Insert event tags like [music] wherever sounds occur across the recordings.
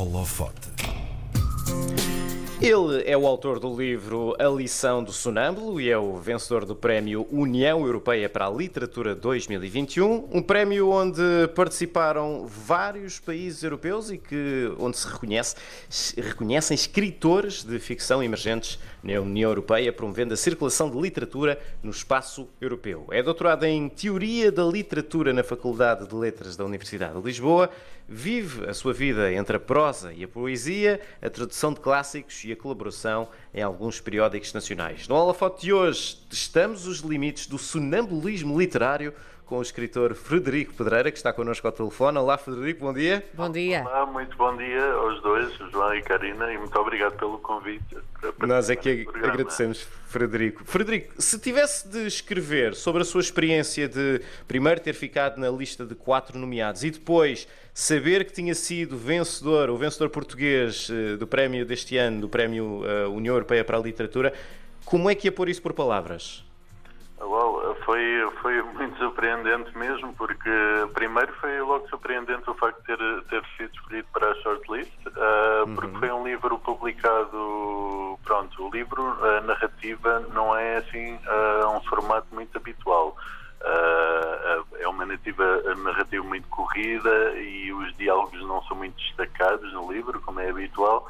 holofote. Ele é o autor do livro A Lição do Sonâmbulo e é o vencedor do Prémio União Europeia para a Literatura 2021, um prémio onde participaram vários países europeus e que, onde se reconhece, reconhecem escritores de ficção emergentes na União Europeia, promovendo a circulação de literatura no espaço europeu. É doutorado em Teoria da Literatura na Faculdade de Letras da Universidade de Lisboa, vive a sua vida entre a prosa e a poesia, a tradução de clássicos e a colaboração em alguns periódicos nacionais. No Holofote de hoje, testamos os limites do sonambulismo literário com o escritor Frederico Pedreira, que está connosco ao telefone. Olá, Frederico, bom dia. Bom dia. Olá, muito bom dia aos dois, João e Karina, e muito obrigado pelo convite. Nós é que agradecemos, Frederico. Frederico, se tivesse de escrever sobre a sua experiência de primeiro ter ficado na lista de quatro nomeados e depois saber que tinha sido vencedor, o vencedor português eh, do prémio deste ano, do prémio eh, União Europeia para a Literatura, como é que ia pôr isso por palavras? Well, foi, foi muito surpreendente mesmo, porque primeiro foi logo surpreendente o facto de ter, ter sido escolhido para a shortlist, uh, uhum. porque foi um livro publicado, pronto, o livro, a narrativa não é assim uh, um formato muito habitual. Uh, é uma narrativa, narrativa muito corrida e os diálogos não são muito destacados no livro, como é habitual,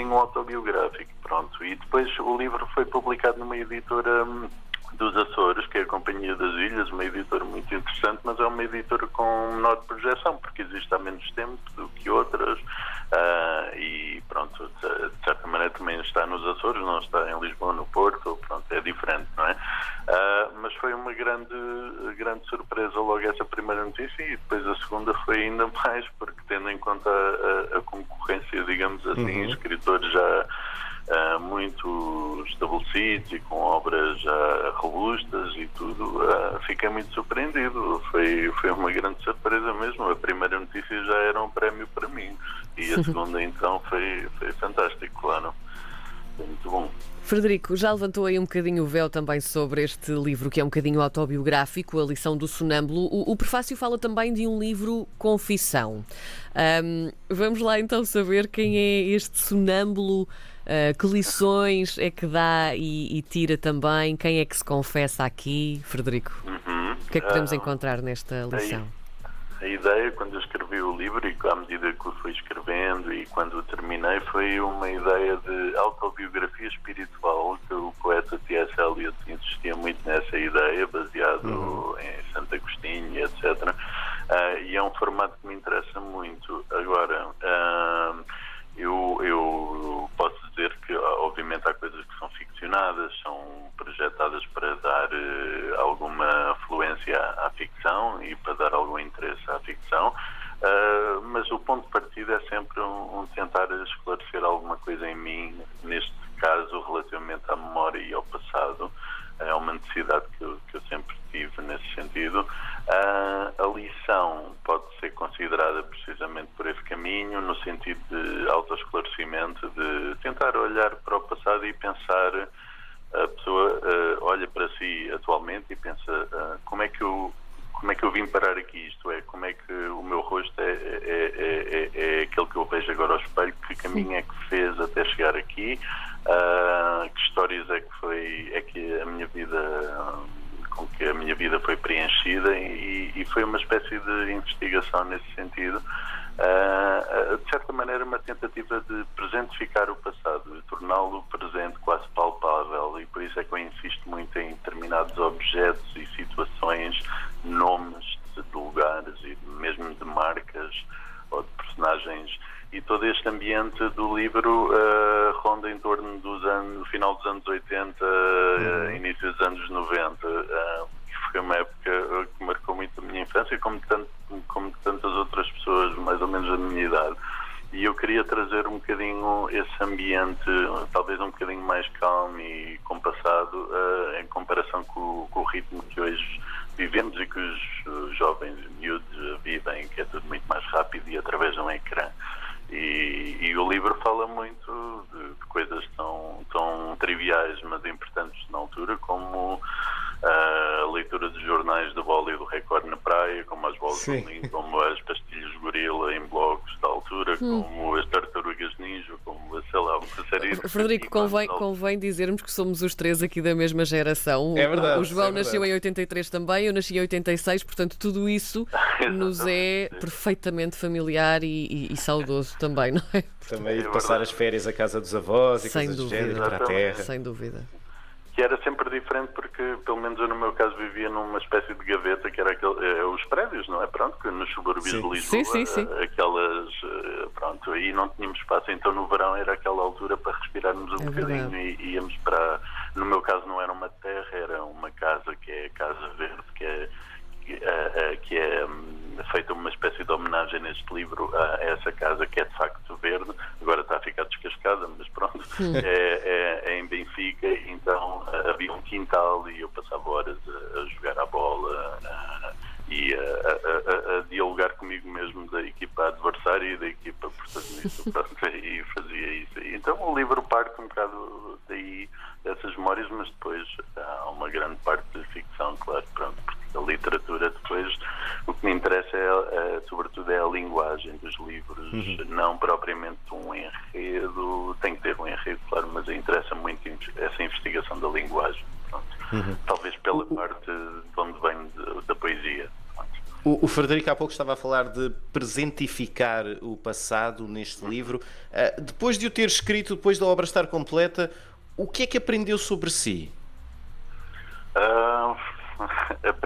bocadinho autobiográfico, pronto. E depois o livro foi publicado numa editora hum, dos Açores, que é a Companhia das Ilhas, uma editora muito interessante, mas é uma editora com menor projeção, porque existe há menos tempo do que outras. Uh, e pronto, de certa maneira também está nos Açores, não está em Lisboa, no Porto, pronto, é diferente, não é? Uh, mas foi uma grande, grande surpresa logo essa primeira notícia e depois a segunda foi ainda mais, porque tendo em conta a, a concorrência, digamos assim, uhum. escritores já uh, muito estabelecidos e com obras já robustas e tudo, uh, fiquei muito surpreendido. Foi, foi uma grande surpresa mesmo. A primeira notícia já era um prémio para mim e a [laughs] segunda então foi, foi fantástico, claro. Foi muito bom. Frederico, já levantou aí um bocadinho o véu também sobre este livro, que é um bocadinho autobiográfico, A Lição do Sonâmbulo. O, o prefácio fala também de um livro confissão. Um, vamos lá então saber quem é este sonâmbulo, uh, que lições é que dá e, e, tira também, quem é que se confessa aqui, Frederico? Uhum. O que é que podemos uh, encontrar nesta lição? A ideia, quando eu escrevi o livro e à medida que o fui escrevendo e quando o terminei, foi uma ideia de autobiografia espiritual, que o poeta T.S. Eliot insistia muito nessa ideia, baseado uhum. em Santo Agostinho etc. Uh, ah, e é um formato que me interessa muito. Agora, uh, eu, eu posso dizer que, obviamente, há coisas que são ficcionadas, são projetadas para dar uh, alguma fluência à ficção e para dar algum interesse à ficção, uh, mas o ponto de partida é sempre um, um, tentar esclarecer alguma coisa em mim, neste caso relativamente à memória e ao passado. É uma necessidade que eu, que eu sempre tive nesse sentido. Uh, a lição pode ser considerada precisamente por esse caminho, no sentido de autoesclarecimento, de tentar olhar para o passado e pensar a pessoa uh, olha para si atualmente e pensa como é que eu como é que eu vim parar aqui? Isto é como é que o meu rosto é, é, é, é, aquele que eu vejo agora ao espelho? Que caminho é que fez até chegar aqui? Uh, que histórias é que foi é que a minha vida com que a minha vida foi preenchida? E, e foi uma espécie de investigação nesse sentido Uh, de certa maneira, uma tentativa de presentificar o passado, de torná-lo presente, quase palpável, e por isso é que eu insisto muito em determinados objetos e situações, nomes de lugares e mesmo de marcas ou de personagens. E todo este ambiente do livro uh, ronda em torno dos anos, final dos anos 80, uh, início dos anos 90. Uh, foi uma época que marcou muito a minha infância, como tanto como tantas outras pessoas, mais ou menos da minha idade. E eu queria trazer um bocadinho esse ambiente, talvez um bocadinho mais calmo e compassado, uh, em comparação com, com, o ritmo que hoje vivemos e que os, jovens miúdos vivem, que é tudo muito mais rápido e através de um ecrã. E, e o livro fala muito de, de, coisas tão, tão triviais, mas importantes praia, como as bolas Sim. do como as altura, hum. como as tartarugas ninja, como, sei lá, uma série de... Frederico, convém, convém dizermos que somos os três aqui da mesma geração. É verdade. O João é nasceu em 83 também, eu nasci em 86, portanto tudo isso [laughs] nos é perfeitamente familiar e, e, e, saudoso também, não é? Também é passar as férias à casa dos avós e Sem coisas dúvida. do género, para a terra. Sem dúvida que era sempre diferente porque, pelo menos eu no meu caso, vivia numa espécie de gaveta que era aquele, é, os prédios, não é? Pronto, que nos subúrbios sim. de Lisboa, sim, sim. Eh, aquelas, eh, pronto, aí não tínhamos espaço, então no verão era aquela altura para respirarmos um é bocadinho e, e íamos para, no meu caso não era uma terra, era uma casa que é a Casa Verde, que é, que, é, que é hum, feita uma espécie de homenagem neste livro a essa casa que é de facto verde, agora está a ficar descascada, mas pronto, é, é, é, em Benfica, então havia um quintal e eu passava horas a, a jogar a bola a, e a, a, dialogar comigo mesmo da equipa adversária e da equipa protagonista, [laughs] pronto, e fazia isso. Então o livro parte um bocado daí, dessas memórias, mas depois há uma grande parte de ficção, claro, pronto, porque a literatura depois o que me interessa é, é, sobretudo é a linguagem dos livros, uhum. não propriamente um enredo, tem que ter um enredo, claro, mas interessa muito essa investigação da linguagem. Uhum. Talvez pela parte de onde vem da poesia. O, o, Frederico há pouco estava a falar de presentificar o passado neste livro. Uh, depois de o ter escrito, depois da obra estar completa, o que é que aprendeu sobre si?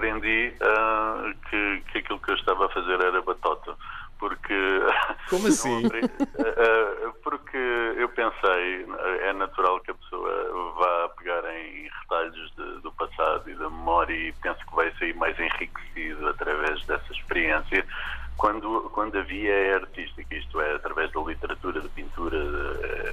Aprendi uh, que, que aquilo que eu estava a fazer era batota. Porque. [laughs] Como assim? uh, porque eu pensei, é natural que a pessoa vá pegar em retalhos de, do passado e da memória e pense que vai sair mais enriquecido através dessa experiência quando, quando a via é artística, isto é, através da literatura, da pintura,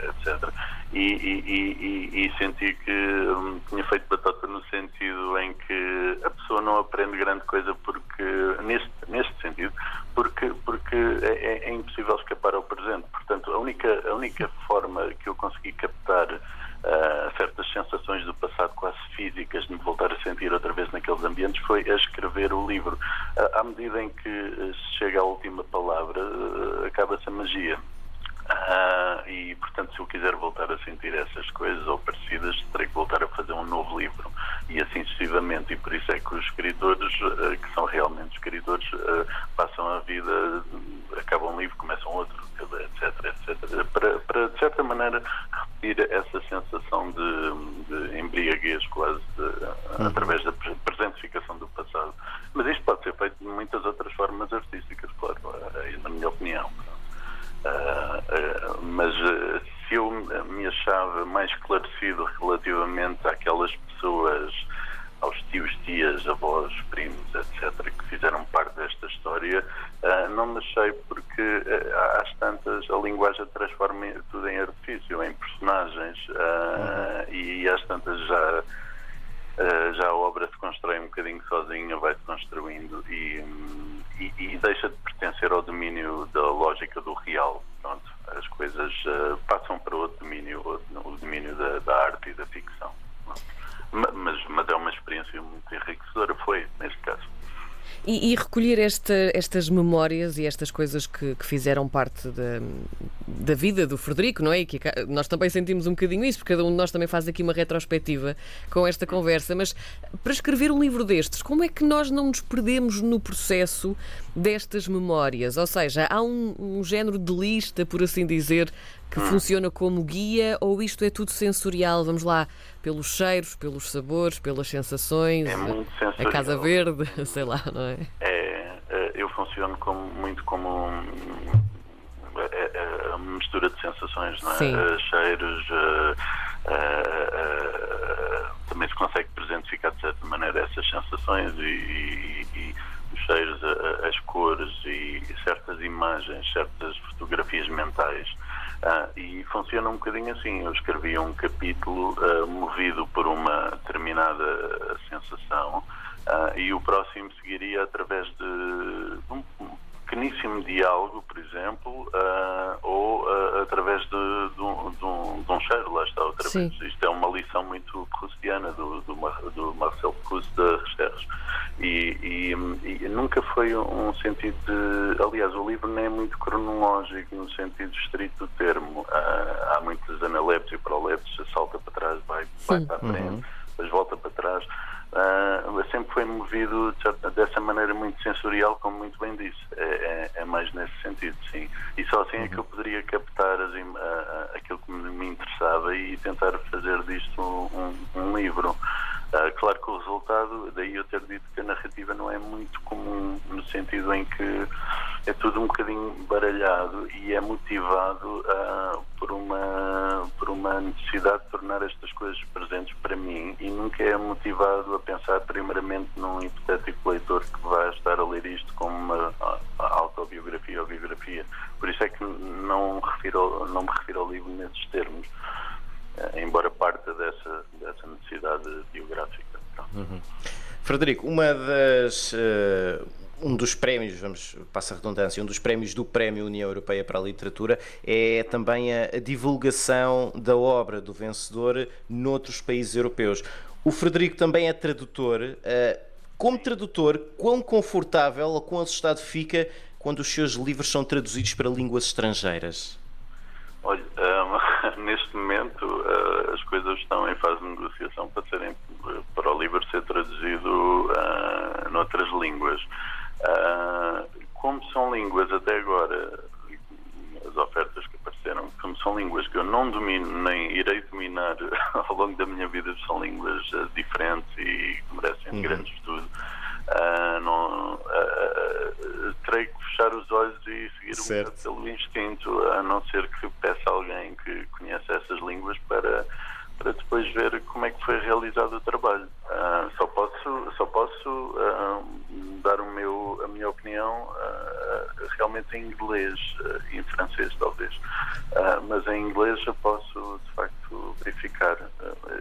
etc. E, e, e, e, senti que hum, tinha feito batata no sentido em que a pessoa não aprende grande coisa porque, neste, neste sentido, porque, porque é, é impossível escapar ao presente. Portanto, a única, a única forma que eu consegui captar uh, certas sensações do passado quase físicas de me voltar a sentir outra vez naqueles ambientes foi a escrever o livro. Uh, à medida em que uh, se chega à última palavra, acaba-se a magia. E, portanto, se eu quiser voltar a sentir essas coisas ou parecidas, terei que voltar a fazer um novo livro. E assim sucessivamente. E por isso é que os escritores, uh, que são realmente escritores, uh, passam a vida, acabam um livro, começam outro, etc. etc. Para, para de certa maneira, repetir essa sensação de, de embriaguez quase de, uhum. através da presentificação do passado. Mas isto pode ser feito de muitas outras formas artísticas, claro, na minha opinião. Uh, uh, mas se eu me achava mais esclarecido relativamente àquelas pessoas, aos tios, tias, avós, primos, etc., que fizeram parte desta história, não me achei porque às tantas a linguagem transforma tudo em artifício, em personagens, uhum. e às tantas já. já a obra se constrói um bocadinho sozinha, vai-se construindo e, e, e, deixa de pertencer ao domínio da lógica do real. Pronto, as coisas passam para outro domínio, o domínio da, da arte e da ficção. Mas, mas é uma experiência muito enriquecedora, foi, neste caso. E, e recolher esta, estas memórias e estas coisas que, que, fizeram parte da, da vida do Frederico, não é? Que nós também sentimos um bocadinho isso, porque cada um de nós também faz aqui uma retrospectiva com esta conversa. Mas para escrever um livro destes, como é que nós não nos perdemos no processo destas memórias? Ou seja, há um, um género de lista, por assim dizer, que hum. funciona como guia ou isto é tudo sensorial? Vamos lá, pelos cheiros, pelos sabores, pelas sensações, é muito sensorial. a Casa Verde, [laughs] sei lá, não é? É, é eu funciono como, muito como é, é, uma mistura de sensações, não é? Sim. Uh, cheiros, uh, uh, também se consegue presentificar de certa maneira essas sensações e, e os cheiros, as cores e certas imagens, certas fotografias mentais ah, e funciona um bocadinho assim. Eu escrevi um capítulo ah, movido por uma determinada sensação ah, e o próximo seguiria através de um pequeníssimo diálogo, por exemplo, uh, ou através de, de, um, de, um, de, um, cheiro, lá está outra Sim. vez. Isto é uma lição muito proustiana do, do, do Marcel Proust de Recherche. E, e, e, nunca foi um sentido de. Aliás, o livro nem é muito cronológico no sentido estrito do termo. Uh, há muitos analeptos e proleptos, salta para trás, vai, vai para a frente, uhum. depois volta para trás uh, sempre foi movido dessa maneira muito sensorial, como muito bem disse. É, é, é mais nesse sentido, sim. E só assim é que eu poderia captar as, uh, aquilo que me interessava e tentar fazer disto um, um livro. Uh, claro que o resultado, daí eu ter dito que a narrativa não é muito comum, no sentido em que é tudo um bocadinho baralhado e é motivado uh, por, uma, por uma necessidade de tornar estas coisas presentes para mim e nunca é motivado a pensar primeiramente num hipotético leitor que vai estar a ler isto como uma autobiografia ou biografia. Por isso é que não, refiro, não me refiro ao livro nesses termos, embora parta dessa, dessa necessidade biográfica. Uhum. Frederico, uma das. Uh um dos prémios, vamos, passa a redundância, um dos prémios do Prémio União Europeia para a Literatura é também a, a divulgação da obra do vencedor noutros países europeus. O Frederico também é tradutor. Uh, como tradutor, quão confortável ou quão assustado fica quando os seus livros são traduzidos para línguas estrangeiras? Olha, um, [laughs] neste momento coisas estão em fase de negociação para, serem, para o livro ser traduzido uh, noutras línguas. Uh, como são línguas até agora, as ofertas que apareceram, como são línguas que eu não domino nem irei dominar [laughs] ao longo da minha vida, são línguas uh, diferentes e que merecem uhum. grande estudo. Uh, não, terei que fechar os olhos e seguir certo. um pelo instinto, a não ser só posso dar o meu, a minha opinião uh, realmente em inglês uh, e em francês, talvez. Uh, mas em inglês eu posso, de facto, verificar.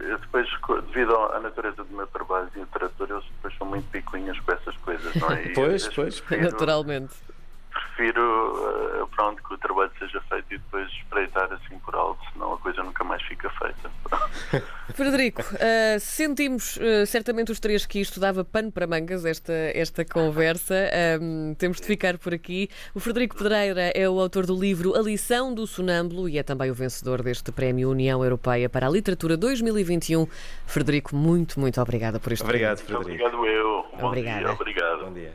eu depois, devido à natureza do meu trabalho de literatura, eu depois sou muito picuinhas com essas coisas, não é? [laughs] pois, pois, prefiro, naturalmente. Prefiro, pronto, que o trabalho seja feito e depois espreitar assim por alto, senão a coisa nunca mais fica feita. [laughs] Frederico, uh, sentimos uh, certamente os três que isto dava pano para mangas, esta, esta conversa. Um, temos de ficar por aqui. O Frederico Pedreira é o autor do livro A Lição do Sonâmbulo e é também o vencedor deste Prémio União Europeia para a Literatura 2021. Frederico, muito, muito obrigada por este Obrigado, Frederico. Obrigado eu. Obrigada. Bom dia, obrigado. Bom dia.